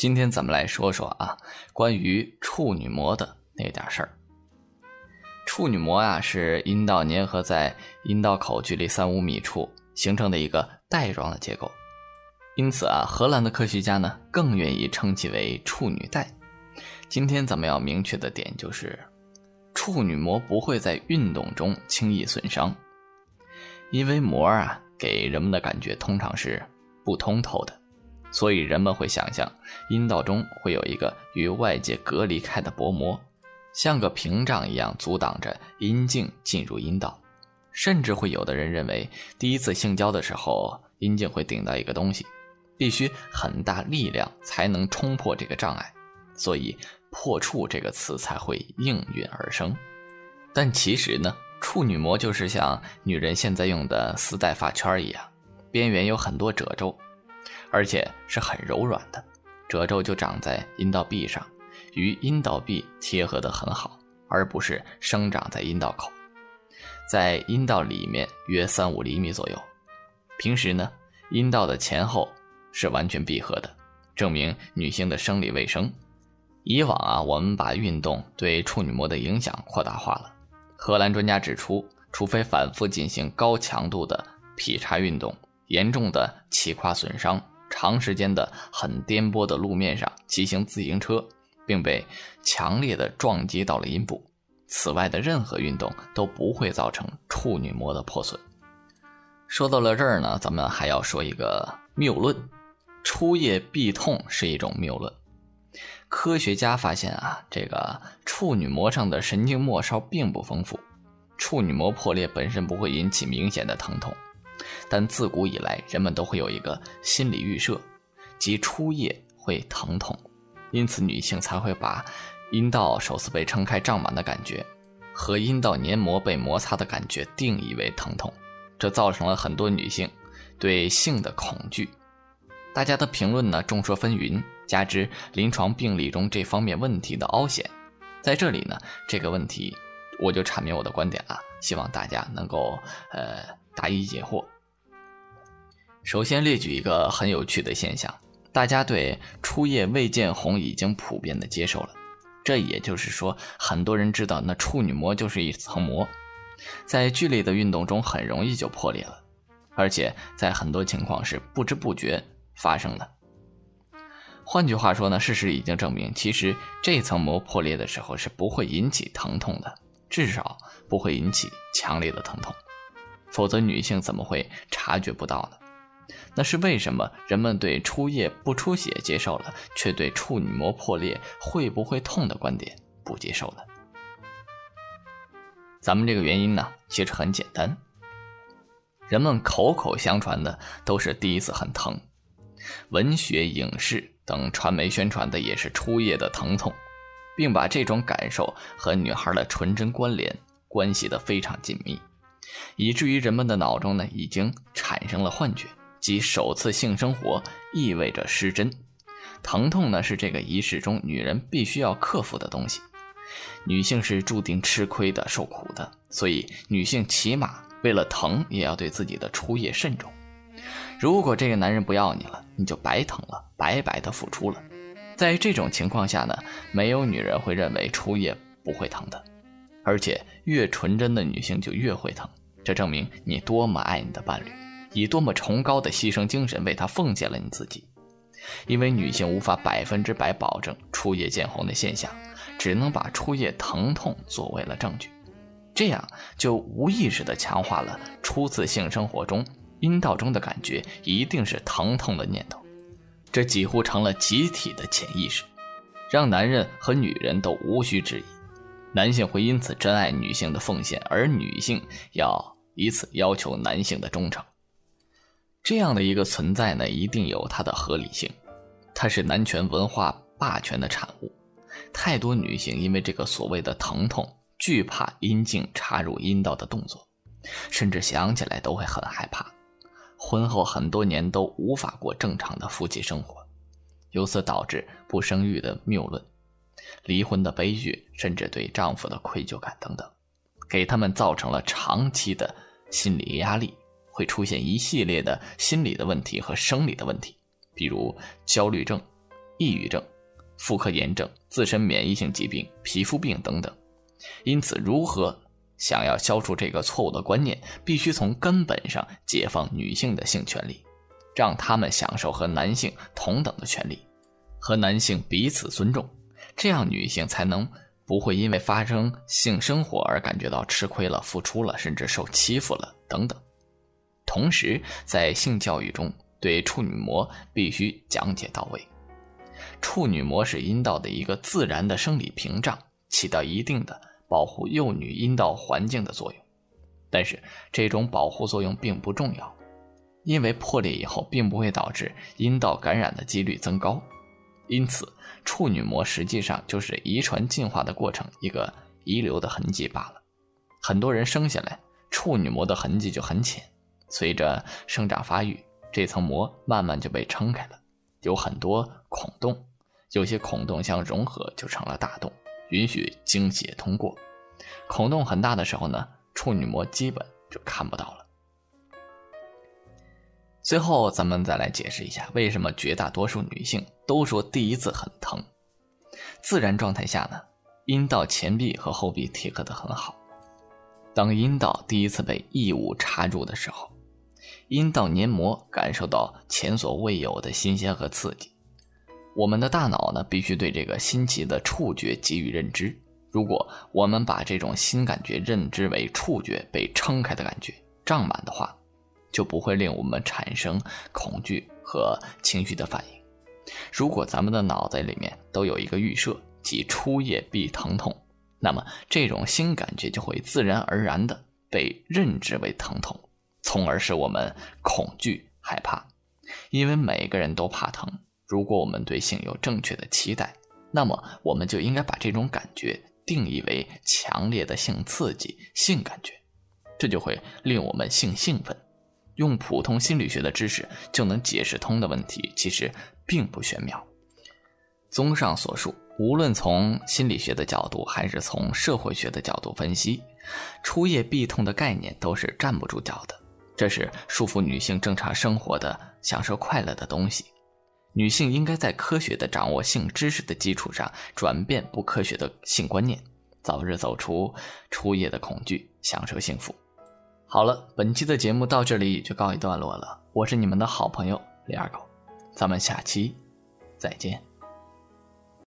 今天咱们来说说啊，关于处女膜的那点事儿。处女膜啊，是阴道粘合在阴道口距离三五米处形成的一个带状的结构，因此啊，荷兰的科学家呢更愿意称其为处女带。今天咱们要明确的点就是，处女膜不会在运动中轻易损伤，因为膜啊给人们的感觉通常是不通透的，所以人们会想象阴道中会有一个与外界隔离开的薄膜。像个屏障一样阻挡着阴茎进入阴道，甚至会有的人认为，第一次性交的时候阴茎会顶到一个东西，必须很大力量才能冲破这个障碍，所以“破处”这个词才会应运而生。但其实呢，处女膜就是像女人现在用的丝带发圈一样，边缘有很多褶皱，而且是很柔软的，褶皱就长在阴道壁上。与阴道壁贴合得很好，而不是生长在阴道口，在阴道里面约三五厘米左右。平时呢，阴道的前后是完全闭合的，证明女性的生理卫生。以往啊，我们把运动对处女膜的影响扩大化了。荷兰专家指出，除非反复进行高强度的劈叉运动，严重的起胯损伤，长时间的很颠簸的路面上骑行自行车。并被强烈的撞击到了阴部。此外的任何运动都不会造成处女膜的破损。说到了这儿呢，咱们还要说一个谬论：初夜必痛是一种谬论。科学家发现啊，这个处女膜上的神经末梢并不丰富，处女膜破裂本身不会引起明显的疼痛。但自古以来，人们都会有一个心理预设，即初夜会疼痛。因此，女性才会把阴道首次被撑开胀满的感觉和阴道黏膜被摩擦的感觉定义为疼痛，这造成了很多女性对性的恐惧。大家的评论呢众说纷纭，加之临床病例中这方面问题的凹显，在这里呢这个问题我就阐明我的观点了，希望大家能够呃答疑解惑。首先列举一个很有趣的现象。大家对初夜未见红已经普遍的接受了，这也就是说，很多人知道那处女膜就是一层膜，在剧烈的运动中很容易就破裂了，而且在很多情况是不知不觉发生的。换句话说呢，事实已经证明，其实这层膜破裂的时候是不会引起疼痛的，至少不会引起强烈的疼痛，否则女性怎么会察觉不到呢？那是为什么人们对初夜不出血接受了，却对处女膜破裂会不会痛的观点不接受了？咱们这个原因呢，其实很简单。人们口口相传的都是第一次很疼，文学、影视等传媒宣传的也是初夜的疼痛，并把这种感受和女孩的纯真关联关系的非常紧密，以至于人们的脑中呢已经产生了幻觉。即首次性生活意味着失真，疼痛呢是这个仪式中女人必须要克服的东西。女性是注定吃亏的、受苦的，所以女性起码为了疼也要对自己的初夜慎重。如果这个男人不要你了，你就白疼了，白白的付出了。在这种情况下呢，没有女人会认为初夜不会疼的，而且越纯真的女性就越会疼，这证明你多么爱你的伴侣。以多么崇高的牺牲精神为他奉献了你自己，因为女性无法百分之百保证初夜见红的现象，只能把初夜疼痛作为了证据，这样就无意识地强化了初次性生活中阴道中的感觉一定是疼痛的念头，这几乎成了集体的潜意识，让男人和女人都无需质疑，男性会因此珍爱女性的奉献，而女性要以此要求男性的忠诚。这样的一个存在呢，一定有它的合理性，它是男权文化霸权的产物。太多女性因为这个所谓的疼痛，惧怕阴茎插入阴道的动作，甚至想起来都会很害怕。婚后很多年都无法过正常的夫妻生活，由此导致不生育的谬论、离婚的悲剧，甚至对丈夫的愧疚感等等，给他们造成了长期的心理压力。会出现一系列的心理的问题和生理的问题，比如焦虑症、抑郁症、妇科炎症、自身免疫性疾病、皮肤病等等。因此，如何想要消除这个错误的观念，必须从根本上解放女性的性权利，让她们享受和男性同等的权利，和男性彼此尊重，这样女性才能不会因为发生性生活而感觉到吃亏了、付出了，甚至受欺负了等等。同时，在性教育中，对处女膜必须讲解到位。处女膜是阴道的一个自然的生理屏障，起到一定的。保护幼女阴道环境的作用，但是这种保护作用并不重要，因为破裂以后并不会导致阴道感染的几率增高，因此处女膜实际上就是遗传进化的过程一个遗留的痕迹罢了。很多人生下来处女膜的痕迹就很浅，随着生长发育，这层膜慢慢就被撑开了，有很多孔洞，有些孔洞相融合就成了大洞。允许经血通过，孔洞很大的时候呢，处女膜基本就看不到了。最后，咱们再来解释一下，为什么绝大多数女性都说第一次很疼？自然状态下呢，阴道前壁和后壁贴合的很好。当阴道第一次被异物插入的时候，阴道黏膜感受到前所未有的新鲜和刺激。我们的大脑呢，必须对这个新奇的触觉给予认知。如果我们把这种新感觉认知为触觉被撑开的感觉、胀满的话，就不会令我们产生恐惧和情绪的反应。如果咱们的脑袋里面都有一个预设，即初夜必疼痛，那么这种新感觉就会自然而然的被认知为疼痛，从而使我们恐惧害怕。因为每个人都怕疼。如果我们对性有正确的期待，那么我们就应该把这种感觉定义为强烈的性刺激、性感觉，这就会令我们性兴奋。用普通心理学的知识就能解释通的问题，其实并不玄妙。综上所述，无论从心理学的角度，还是从社会学的角度分析，初夜必痛的概念都是站不住脚的，这是束缚女性正常生活的、享受快乐的东西。女性应该在科学的掌握性知识的基础上，转变不科学的性观念，早日走出初夜的恐惧，享受幸福。好了，本期的节目到这里就告一段落了。我是你们的好朋友李二狗，咱们下期再见。